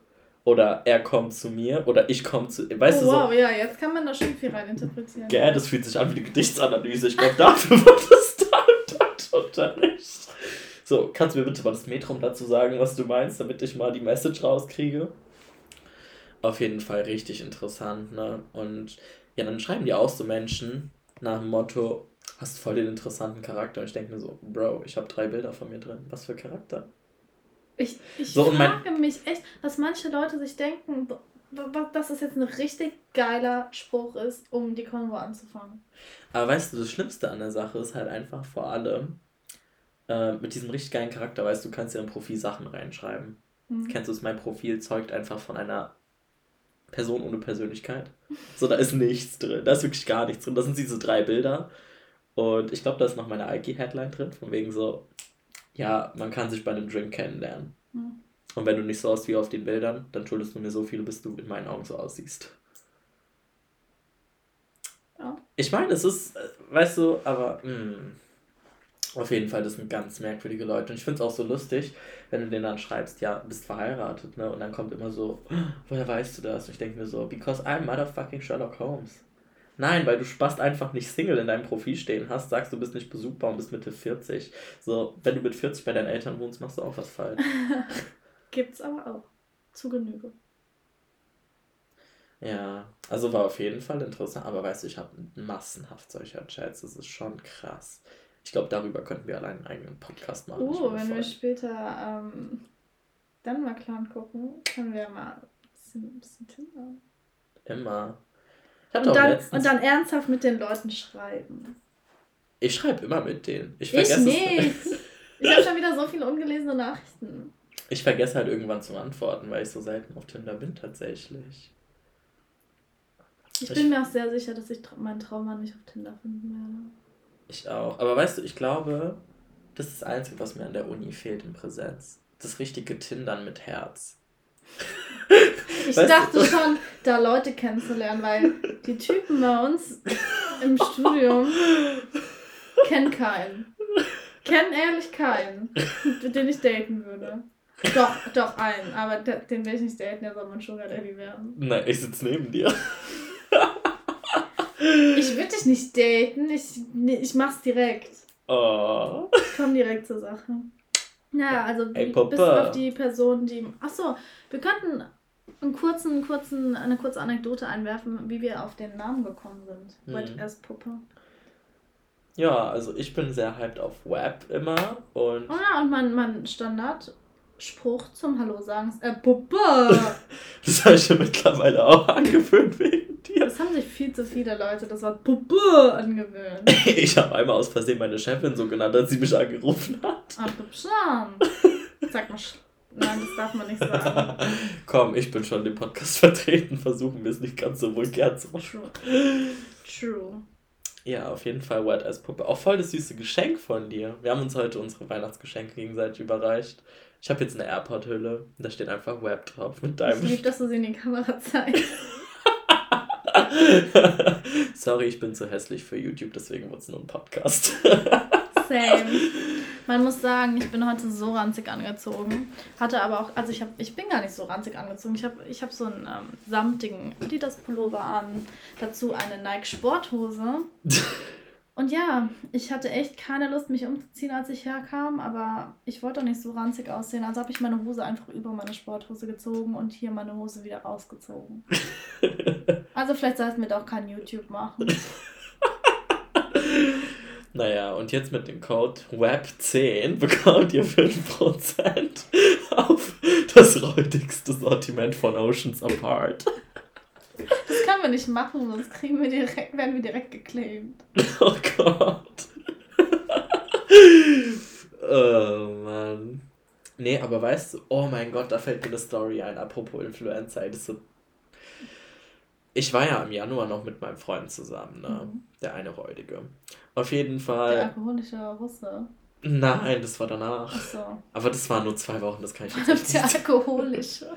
oder er kommt zu mir oder ich komme zu. Weißt oh, du wow, ja, jetzt kann man da schon viel reininterpretieren. gell, das fühlt sich an wie eine Gedichtsanalyse. Ich glaube, dafür (laughs) wird es da im Deutschunterricht. So, kannst du mir bitte mal das Metrum dazu sagen, was du meinst, damit ich mal die Message rauskriege? Auf jeden Fall richtig interessant, ne? Und ja, dann schreiben die auch so Menschen nach dem Motto, hast voll den interessanten Charakter. Und ich denke mir so, Bro, ich habe drei Bilder von mir drin. Was für Charakter? Ich, ich So, frage mich echt, was manche Leute sich denken, dass es jetzt ein richtig geiler Spruch ist, um die Konvo anzufangen. Aber weißt du, das Schlimmste an der Sache ist halt einfach vor allem, äh, mit diesem richtig geilen Charakter, weißt du, du kannst ja im Profil Sachen reinschreiben. Hm. Kennst du es? Mein Profil zeugt einfach von einer Person ohne Persönlichkeit. So, da ist nichts drin. Da ist wirklich gar nichts drin. Das sind diese drei Bilder. Und ich glaube, da ist noch meine Alki-Headline drin, von wegen so, ja, man kann sich bei einem Drink kennenlernen. Hm. Und wenn du nicht so aussiehst wie auf den Bildern, dann schuldest du mir so viel, bis du in meinen Augen so aussiehst. Ja. Ich meine, es ist, äh, weißt du, aber mh, auf jeden Fall, das sind ganz merkwürdige Leute. Und ich finde es auch so lustig, wenn du denen dann schreibst, ja, bist verheiratet, ne? Und dann kommt immer so, "Oh, woher weißt du das? Und ich denke mir so, because I'm motherfucking Sherlock Holmes. Nein, weil du Spast einfach nicht Single in deinem Profil stehen hast, sagst du bist nicht besuchbar und bist Mitte 40. So, wenn du mit 40 bei deinen Eltern wohnst, machst du auch was falsch. (laughs) Gibt's aber auch. Zu Genüge. Ja, also war auf jeden Fall interessant, aber weißt du, ich habe massenhaft solcher Chats, das ist schon krass. Ich glaube, darüber könnten wir allein einen eigenen Podcast machen. Oh, wenn wir voll- später ähm, dann mal Clan gucken, können wir mal ein bisschen, ein bisschen Tinder. Immer. Ich Und dann, und dann ernsthaft mit den Leuten schreiben. ich schreibe immer mit denen. Ich Ich, vergesse es- nicht. Ich habe schon wieder so viele ungelesene Nachrichten. Ich vergesse halt irgendwann zu antworten, weil ich so selten auf Tinder bin tatsächlich. Ich Ich- bin mir auch sehr sicher, dass ich meinen Traummann nicht auf Tinder finden werde. Ich auch. Aber weißt du, ich glaube, das ist das Einzige, was mir an der Uni fehlt in Präsenz. Das richtige Tindern mit Herz. Ich Weißt dachte du- schon, da Leute kennenzulernen, weil die Typen bei uns im Studium kennen keinen. Kennen ehrlich keinen, den ich daten würde. Doch, doch einen, aber de- den will ich nicht daten, der soll mein Sugar Daddy werden. Nein, ich sitze neben dir. Ich würde dich nicht daten, ich, ich mach's direkt. Oh. Ich komme direkt zur Sache. Naja, also Ey, wie, Papa. bis auf die Person, die. Achso, wir könnten einen kurzen, kurzen, eine kurze Anekdote einwerfen, wie wir auf den Namen gekommen sind. Mhm. Wet Ass Puppe. Ja, also ich bin sehr hyped auf Web immer und Oh ja, und mein, mein Standardspruch zum Hallo sagen ist äh, Puppe. (laughs) das habe ich mir mittlerweile auch angewöhnt wegen dir. Das haben sich viel zu viele Leute das Wort Puppe angewöhnt. (laughs) Ich habe einmal aus Versehen meine Chefin so genannt, als sie mich angerufen hat. Ah, Pupschan. Sag mal, sch- nein, das darf man nicht sagen. (laughs) Komm, ich bin schon dem Podcast vertreten, versuchen wir es nicht ganz so vulgär zu machen. True. True. Ja, auf jeden Fall White Ass Puppe. Auch voll das süße Geschenk von dir. Wir haben uns heute unsere Weihnachtsgeschenke gegenseitig überreicht. Ich habe jetzt eine AirPod-Hülle. Da steht einfach Web drauf mit Ich deinem. liebe, dass du sie in die Kamera zeigst. (laughs) (laughs) Sorry, ich bin zu hässlich für YouTube, deswegen wird es nur ein Podcast. (laughs) Same. Man muss sagen, ich bin heute so ranzig angezogen. Hatte aber auch, also ich, hab, ich bin gar nicht so ranzig angezogen. Ich habe ich hab so einen ähm, samtigen Adidas-Pullover an, dazu eine Nike-Sporthose. (laughs) Und ja, ich hatte echt keine Lust, mich umzuziehen, als ich herkam, aber ich wollte auch nicht so ranzig aussehen. Also habe ich meine Hose einfach über meine Sporthose gezogen und hier meine Hose wieder rausgezogen. (laughs) also vielleicht sollten wir doch kein YouTube machen. (laughs) Naja, und jetzt mit dem Code WEB10 bekommt ihr 5% auf das räudigste Sortiment von Oceans Apart. Das können wir nicht machen, sonst kriegen wir direkt, werden wir direkt geclaimed. (laughs) Oh Gott. (laughs) oh Mann. Nee, aber weißt du, oh mein Gott, da fällt mir eine Story ein, apropos Influencer. Das so ich war ja im Januar noch mit meinem Freund zusammen, ne? Mhm. Der eine Räudige. Auf jeden Fall. Der alkoholische Russe. Nein, das war danach. Ach so. Aber das waren nur zwei Wochen, das kann ich (laughs) jetzt nicht Der alkoholische.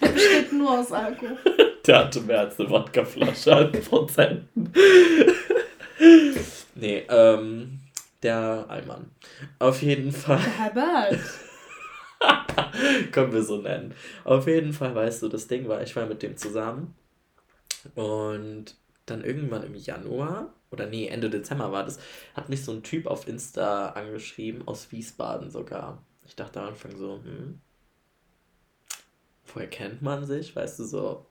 Der besteht nur aus Alkohol. Der hatte mehr als eine Wodkaflasche an Prozenten. (laughs) nee, ähm, der Allmann. Auf jeden Fall. Herbert. (laughs) Können wir so nennen. Auf jeden Fall, weißt du, das Ding war, ich war mit dem zusammen und dann irgendwann im Januar, oder nee, Ende Dezember war das, hat mich so ein Typ auf Insta angeschrieben, aus Wiesbaden sogar. Ich dachte am Anfang so, hm, woher kennt man sich, weißt du so.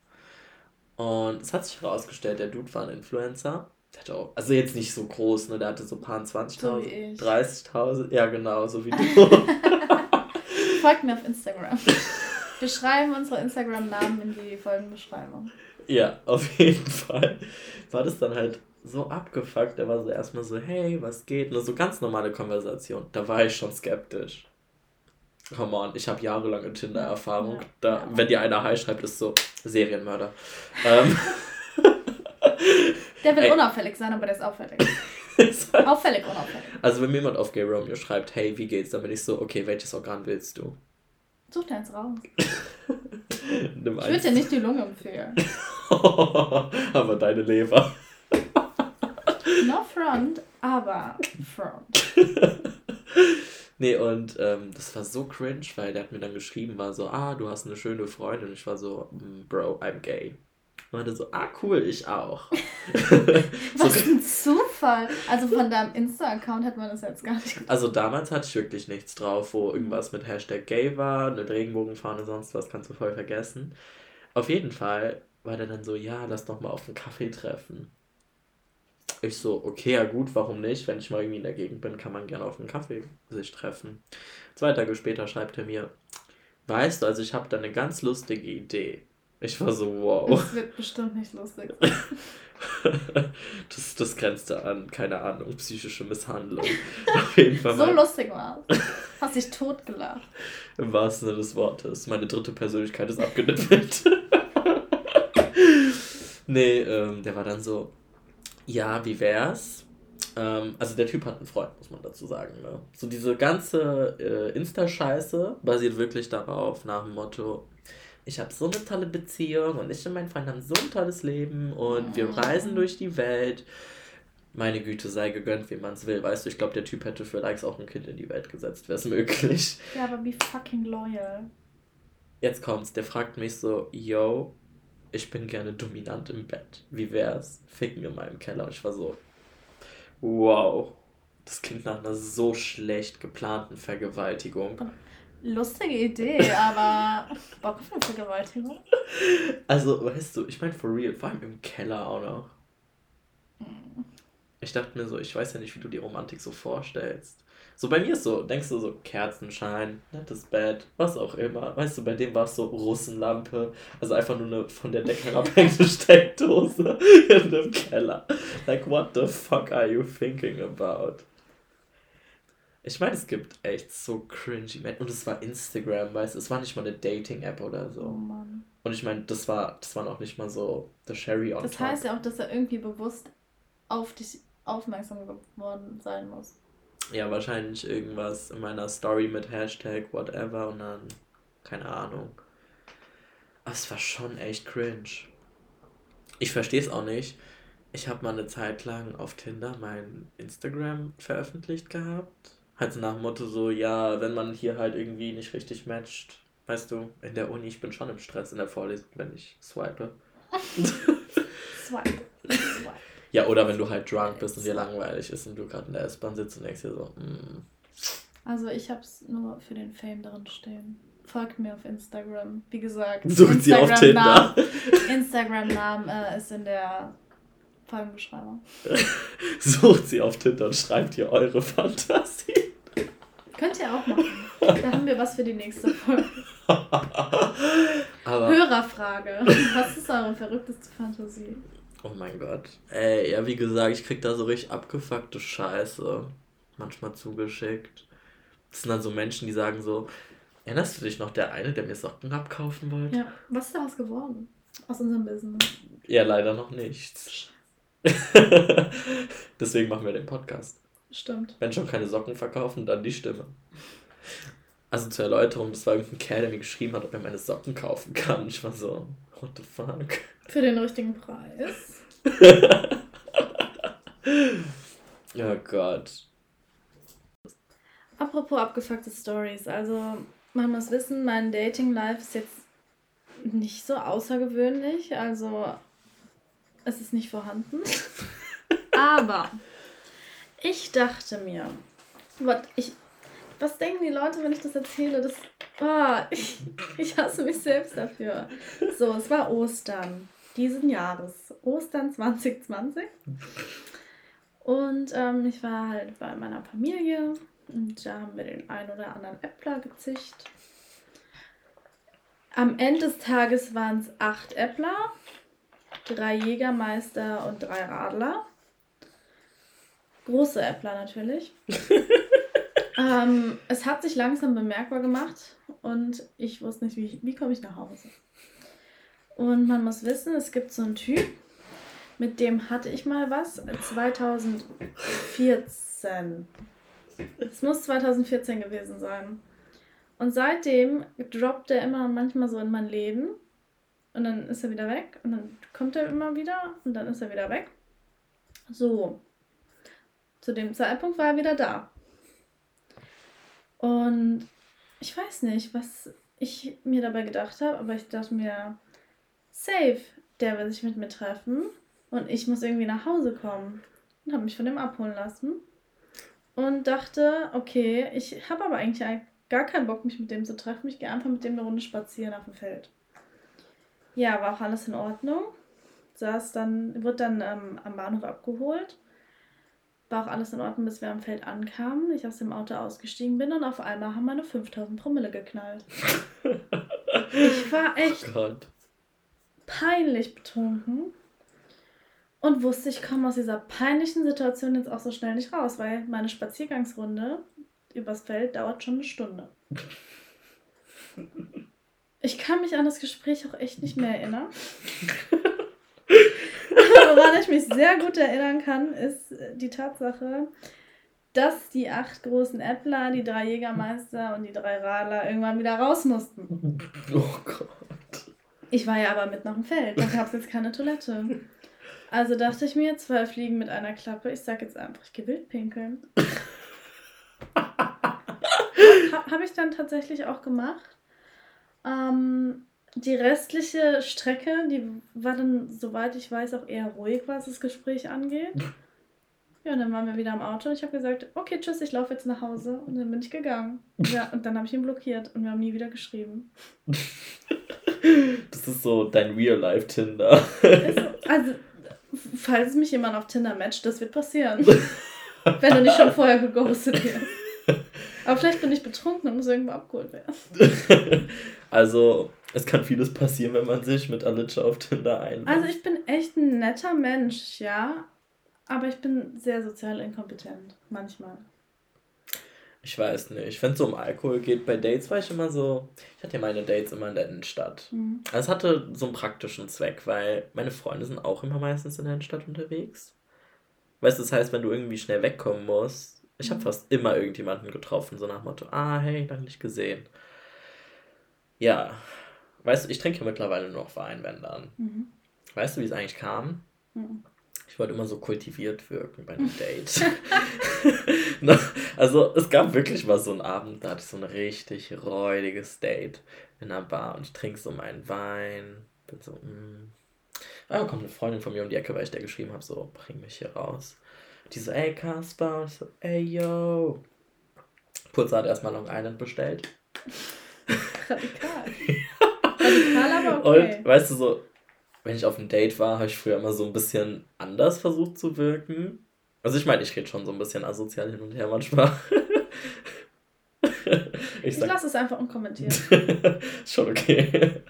Und es hat sich herausgestellt, der Dude war ein Influencer. Der hatte auch, also jetzt nicht so groß, ne? Der hatte so ein paar 20.000, so 30.000. Ja, genau, so wie du. (laughs) Folgt mir auf Instagram. (laughs) Wir schreiben unsere Instagram-Namen in die Folgenbeschreibung. Ja, auf jeden Fall war das dann halt so abgefuckt. Er war so erstmal so, hey, was geht? Nur so ganz normale Konversation. Da war ich schon skeptisch. Come on, ich habe jahrelange Tinder-Erfahrung. Ja, da, ja. Wenn dir einer Hi schreibt, ist so Serienmörder. ähm. (laughs) Der will Ey. unauffällig sein, aber der ist auffällig. (laughs) auffällig, unauffällig. Also wenn mir jemand auf Gay Romeo schreibt, hey, wie geht's, dann bin ich so, okay, welches Organ willst du? Such dir eins raus. (laughs) ich würde dir nicht die Lunge empfehlen. aber deine Leber. No front, aber front. Nee, und ähm, das war so cringe, weil der hat mir dann geschrieben, war so, ah, du hast eine schöne Freundin. Und ich war so, mm, Bro, I'm gay. Und meinte so, ah cool, ich auch. (laughs) Was so, ein Zufall. Also von deinem Insta-Account hat man das jetzt gar nicht. Also damals hatte ich wirklich nichts drauf, wo irgendwas mit Hashtag gay war, eine Regenbogenfahne, sonst was, kannst du voll vergessen. Auf jeden Fall war der dann so, ja, lass doch mal auf einen Kaffee treffen. Ich so, okay, ja gut, warum nicht? Wenn ich mal irgendwie in der Gegend bin, kann man gerne auf einen Kaffee sich treffen. Zwei Tage später schreibt er mir, weißt du, also ich habe da eine ganz lustige Idee. Ich war so, wow. Das wird bestimmt nicht lustig. (laughs) das, das grenzte an, keine Ahnung, psychische Misshandlung. (laughs) Auf jeden Fall. so lustig war es. Hast dich totgelacht. Im wahrsten Sinne des Wortes. Meine dritte Persönlichkeit ist abgenippelt. (laughs) nee, ähm, der war dann so, ja, wie wär's? Ähm, also der Typ hat einen Freund, muss man dazu sagen. Ne? So diese ganze äh, Insta-Scheiße basiert wirklich darauf, nach dem Motto, ich habe so eine tolle Beziehung und ich und mein Freund haben so ein tolles Leben und wir reisen durch die Welt. Meine Güte, sei gegönnt, wie man es will. Weißt du, ich glaube, der Typ hätte für Likes auch ein Kind in die Welt gesetzt, wäre es möglich. Ja, aber wie fucking loyal. Jetzt kommt's, der fragt mich so, yo, ich bin gerne dominant im Bett. Wie wär's? Ficken in meinem Keller. Und ich war so, wow. Das klingt nach einer so schlecht geplanten Vergewaltigung. Lustige Idee, (laughs) aber Bock auf eine Vergewaltigung? Also, weißt du, ich meine for real, vor allem im Keller auch noch. Ich dachte mir so, ich weiß ja nicht, wie du die Romantik so vorstellst. So bei mir ist so, denkst du so Kerzenschein, nettes Bett, was auch immer. Weißt du, bei dem war es so Russenlampe, also einfach nur eine von der Decke (laughs) herabhängende Steckdose (laughs) in dem Keller. Like, what the fuck are you thinking about? Ich meine, es gibt echt so cringy Und es war Instagram, weißt du, es war nicht mal eine Dating-App oder so. Oh Mann. Und ich meine, das war, das war noch nicht mal so the Sherry on Das top. heißt ja auch, dass er irgendwie bewusst auf dich aufmerksam geworden sein muss ja, wahrscheinlich irgendwas in meiner Story mit Hashtag whatever und dann, keine Ahnung. Aber es war schon echt cringe. Ich verstehe es auch nicht. Ich habe mal eine Zeit lang auf Tinder mein Instagram veröffentlicht gehabt. Halt so nach dem Motto so, ja, wenn man hier halt irgendwie nicht richtig matcht, weißt du, in der Uni, ich bin schon im Stress in der Vorlesung, wenn ich swipe. (laughs) (laughs) swipe. swipe. Ja, oder wenn du halt drunk bist und dir langweilig ist und du gerade in der S-Bahn sitzt und denkst dir so, mm. Also ich hab's nur für den Fame drin stehen. Folgt mir auf Instagram. Wie gesagt, sucht sie auf Tinder. Instagram-Namen äh, ist in der Folgenbeschreibung. (laughs) sucht sie auf Tinder und schreibt ihr eure Fantasie. Könnt ihr auch machen. Da haben wir was für die nächste Folge. (laughs) Hörerfrage. Was ist eure verrückteste Fantasie? Oh mein Gott. Ey, ja, wie gesagt, ich krieg da so richtig abgefuckte Scheiße manchmal zugeschickt. Das sind dann so Menschen, die sagen so, erinnerst du dich noch der eine, der mir Socken abkaufen wollte? Ja, was ist daraus geworden? Aus unserem Business? Ja, leider noch nichts. (laughs) Deswegen machen wir den Podcast. Stimmt. Wenn schon keine Socken verkaufen, dann die Stimme. Also zur Erläuterung, das war irgendein Kerl, der mir geschrieben hat, ob er meine Socken kaufen kann. Ich war so, what the fuck? Für den richtigen Preis. (laughs) oh Gott. Apropos abgefuckte Stories, also man muss wissen, mein Dating-Life ist jetzt nicht so außergewöhnlich, also es ist nicht vorhanden. (laughs) Aber ich dachte mir, what, ich, was denken die Leute, wenn ich das erzähle? Das, oh, ich, ich hasse mich selbst dafür. So, es war Ostern diesen Jahres. Ostern 2020. Und ähm, ich war halt bei meiner Familie und da haben wir den einen oder anderen Äppler gezischt. Am Ende des Tages waren es acht Äppler, drei Jägermeister und drei Radler. Große Äppler natürlich. (laughs) ähm, es hat sich langsam bemerkbar gemacht und ich wusste nicht, wie, wie komme ich nach Hause. Und man muss wissen, es gibt so einen Typ, mit dem hatte ich mal was, 2014. Es muss 2014 gewesen sein. Und seitdem droppt er immer manchmal so in mein Leben. Und dann ist er wieder weg. Und dann kommt er immer wieder. Und dann ist er wieder weg. So. Zu dem Zeitpunkt war er wieder da. Und ich weiß nicht, was ich mir dabei gedacht habe, aber ich dachte mir, safe, der will sich mit mir treffen und ich muss irgendwie nach Hause kommen. Und habe mich von dem abholen lassen. Und dachte, okay, ich habe aber eigentlich gar keinen Bock, mich mit dem zu treffen. Ich gehe einfach mit dem eine Runde spazieren auf dem Feld. Ja, war auch alles in Ordnung. Saß dann, wurde dann ähm, am Bahnhof abgeholt. War auch alles in Ordnung, bis wir am Feld ankamen. Ich aus dem Auto ausgestiegen bin und auf einmal haben meine 5000 Promille geknallt. (laughs) ich war echt oh peinlich betrunken und wusste, ich komme aus dieser peinlichen Situation jetzt auch so schnell nicht raus, weil meine Spaziergangsrunde übers Feld dauert schon eine Stunde. Ich kann mich an das Gespräch auch echt nicht mehr erinnern. woran ich mich sehr gut erinnern kann, ist die Tatsache, dass die acht großen Äppler, die drei Jägermeister und die drei Radler irgendwann wieder raus mussten. Oh Gott. Ich war ja aber mitten auf dem Feld, da gab es jetzt keine Toilette. Also dachte ich mir, zwei Fliegen mit einer Klappe. Ich sag jetzt einfach, ich gehe wild pinkeln. ha, Habe ich dann tatsächlich auch gemacht. Ähm, die restliche Strecke, die war dann, soweit ich weiß, auch eher ruhig, was das Gespräch angeht. Ja, und dann waren wir wieder am Auto und ich habe gesagt, okay, tschüss, ich laufe jetzt nach Hause. Und dann bin ich gegangen. Ja, und dann habe ich ihn blockiert und wir haben nie wieder geschrieben. Das ist so dein Real-Life-Tinder. Also, falls mich jemand auf Tinder matcht, das wird passieren. Wenn du nicht schon vorher geghostet wirst. Aber vielleicht bin ich betrunken und muss irgendwo abgeholt werden. Also, es kann vieles passieren, wenn man sich mit Alitscha auf Tinder einlädt. Also, ich bin echt ein netter Mensch, ja. Aber ich bin sehr sozial inkompetent. Manchmal. Ich weiß nicht. Wenn es so um Alkohol geht, bei Dates war ich immer so. Ich hatte ja meine Dates immer in der Innenstadt. Mhm. Also es hatte so einen praktischen Zweck, weil meine Freunde sind auch immer meistens in der Innenstadt unterwegs. Weißt du, das heißt, wenn du irgendwie schnell wegkommen musst, ich habe mhm. fast immer irgendjemanden getroffen, so nach Motto, ah, hey, lange nicht gesehen. Ja, weißt du, ich trinke mittlerweile nur noch Wein, wenn dann. Mhm. Weißt du, wie es eigentlich kam? Mhm. Ich wollte immer so kultiviert wirken bei einem (laughs) Date. (laughs) also es gab wirklich mal so einen Abend, da hatte ich so ein richtig räudiges Date in einer Bar und ich trinke so meinen Wein. Bin so, mm. Ah, kommt eine Freundin von mir um die Ecke, weil ich der geschrieben habe, so, bring mich hier raus. Die so, ey Kasper, ich so, ey yo. Purza hat erstmal Long Island bestellt. (laughs) Radikal. Radikal, aber okay. Und weißt du so, wenn ich auf einem Date war, habe ich früher immer so ein bisschen anders versucht zu wirken. Also ich meine, ich rede schon so ein bisschen asozial hin und her manchmal. (laughs) ich, ich lasse es einfach unkommentiert. (laughs) schon okay.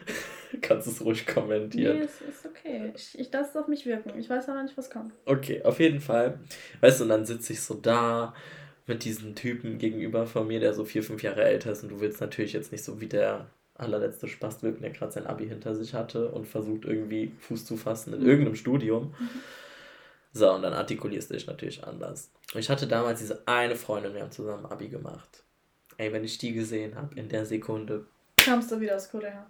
(laughs) Kannst es ruhig kommentieren. Nee, es ist okay. Ich, ich lasse es auf mich wirken. Ich weiß ja noch nicht, was kommt. Okay, auf jeden Fall. Weißt du, und dann sitze ich so da mit diesem Typen gegenüber von mir, der so vier, fünf Jahre älter ist und du willst natürlich jetzt nicht so wie der allerletzte Spaß wirken, der gerade sein Abi hinter sich hatte und versucht irgendwie Fuß zu fassen in mhm. irgendeinem Studium. Mhm. So, und dann artikulierst du dich natürlich anders. Und ich hatte damals diese eine Freundin, wir haben zusammen Abi gemacht. Ey, wenn ich die gesehen habe, in der Sekunde. Kamst du wieder aus Korea?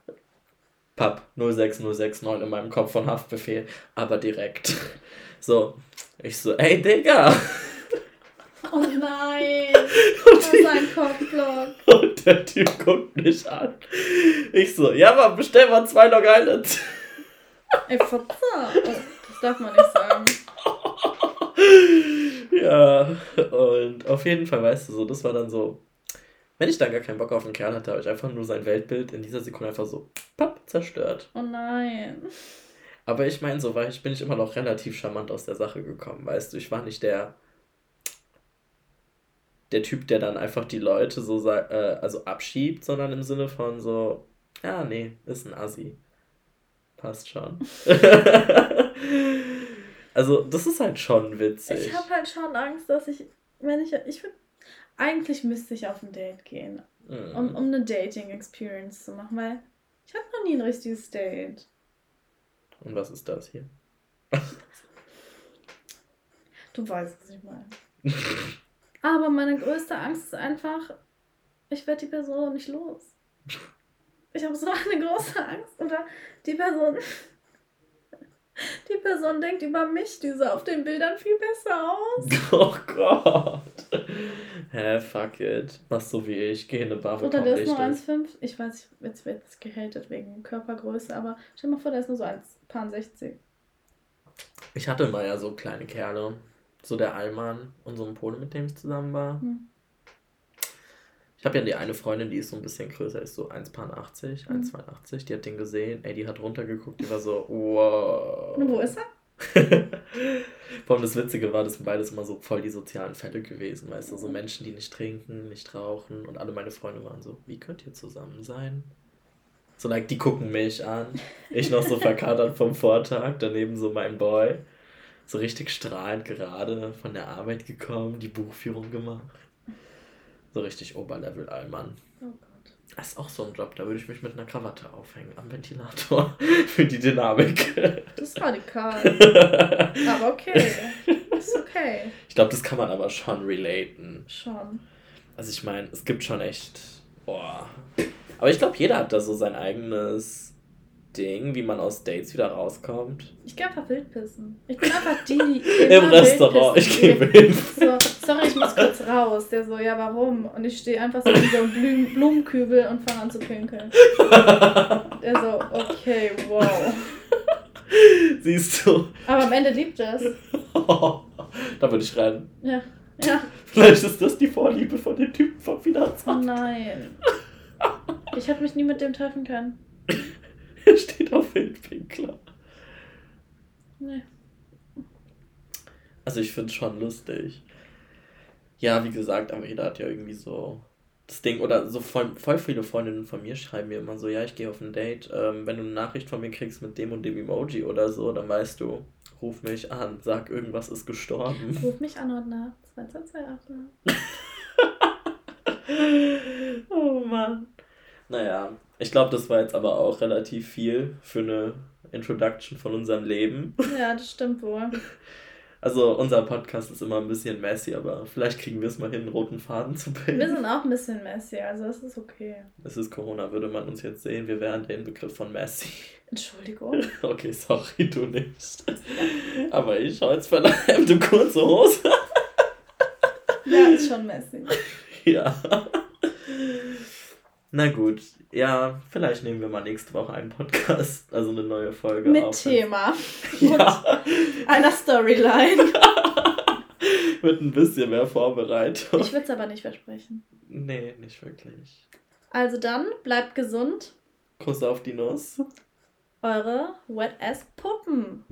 Papp, 06069 in meinem Kopf von Haftbefehl, aber direkt. (laughs) So, ich so, ey Digga, Oh nein! Ein Cockblock. (laughs) Und der Typ guckt mich an. Ich so, ja, Mann, bestell mal zwei Long Island. Ey, Verzeih. Das darf man nicht sagen. Ja, und auf jeden Fall, weißt du, so, das war dann so, wenn ich dann gar keinen Bock auf einen Kerl hatte, habe ich einfach nur sein Weltbild in dieser Sekunde einfach so, papp, zerstört. Oh nein. Aber ich meine, so war ich, bin ich immer noch relativ charmant aus der Sache gekommen, weißt du, ich war nicht der der Typ, der dann einfach die Leute so äh, also abschiebt, sondern im Sinne von so, ja, nee, ist ein Assi. Passt schon. (laughs) also, das ist halt schon witzig. Ich habe halt schon Angst, dass ich, wenn ich, ich würde, eigentlich müsste ich auf ein Date gehen, mm. um, um eine Dating-Experience zu machen, weil ich hatte noch nie ein richtiges Date. Und was ist das hier? du weißt, was ich meine. (laughs) Aber meine größte Angst ist einfach, ich werde die Person nicht los. Ich habe so eine große Angst. Oder die Person. (laughs) Die Person denkt über mich, die sah auf den Bildern viel besser aus. (laughs) Oh Gott. Hä, fuck it. Mach so wie ich, geh in eine Bar, Oder der ist nur 1,5. Ich weiß, jetzt wird es gehatet wegen Körpergröße, aber stell dir mal vor, der ist nur so 1,60. Ich hatte mal ja so kleine Kerle so der Allmann und so ein Pole, mit dem ich zusammen war. Hm. Ich habe ja die eine Freundin, die ist so ein bisschen größer, ist so 1,80, hm. 1,82. Die hat den gesehen, ey, die hat runtergeguckt, die war so, wow. Und wo ist er? (laughs) Vor allem das Witzige war, das sind beides immer so voll die sozialen Fälle gewesen, weißt du, so Menschen, die nicht trinken, nicht rauchen und alle meine Freunde waren so, wie könnt ihr zusammen sein? So, like, die gucken mich an, ich noch so verkatert vom Vortag, daneben so mein Boy so richtig strahlend gerade von der Arbeit gekommen, die Buchführung gemacht. So richtig Oberlevel Allmann. Oh Gott. Das ist auch so ein Job, da würde ich mich mit einer Krawatte aufhängen am Ventilator (laughs) für die Dynamik. Das ist radikal. (laughs) aber okay. Ist okay. Ich glaube, das kann man aber schon relaten. Schon. Also ich meine, es gibt schon echt. Boah. Aber ich glaube, jeder hat da so sein eigenes Ding, wie man aus Dates wieder rauskommt? Ich gehe einfach wildpissen. Ich bin einfach die, die (laughs) Im Restaurant, ich gehe wildpissen. So, sorry, ich muss (laughs) kurz raus. Der so, ja, warum? Und ich stehe einfach so in so einem Blum Blumenkübel und fange an zu pinkeln. Der so, okay, wow. Siehst du. Aber am Ende liebt er es. (laughs) da würde ich rein. Ja, ja. Vielleicht ist das die Vorliebe von dem Typen vom Finanzamt. Oh nein. Ich hätte mich nie mit dem treffen können. Er Wildpinkler. Nee. Also ich finde es schon lustig. Ja, wie gesagt, aber jeder hat ja irgendwie so das Ding, oder so voll, voll viele Freundinnen von mir schreiben mir immer so, ja, ich gehe auf ein Date, ähm, wenn du eine Nachricht von mir kriegst mit dem und dem Emoji oder so, dann weißt du, ruf mich an, sag, irgendwas ist gestorben. Ruf mich an und nach 2228. oh Mann. Naja, ich glaube, das war jetzt aber auch relativ viel für eine Introduction von unserem Leben. Ja, das stimmt wohl. Also unser Podcast ist immer ein bisschen messy, aber vielleicht kriegen wir es mal hin, einen roten Faden zu bilden. Wir sind auch ein bisschen messy, also es ist okay. Es ist Corona, würde man uns jetzt sehen, wir wären den Begriff von messy. Entschuldigung. (laughs) Okay, sorry, du nicht. Aber ich schaue jetzt einem du kurze Hose. ja, ist schon messy. (laughs) Ja. Na gut, ja, vielleicht nehmen wir mal nächste Woche einen Podcast, also eine neue Folge Mit auf. Thema. (laughs) Ja. einer Storyline. (laughs) Mit ein bisschen mehr Vorbereitung. Ich würde es aber nicht versprechen. Nee, nicht wirklich. Also dann, bleibt gesund. Kuss auf die Nuss. Eure Wet Ass Puppen.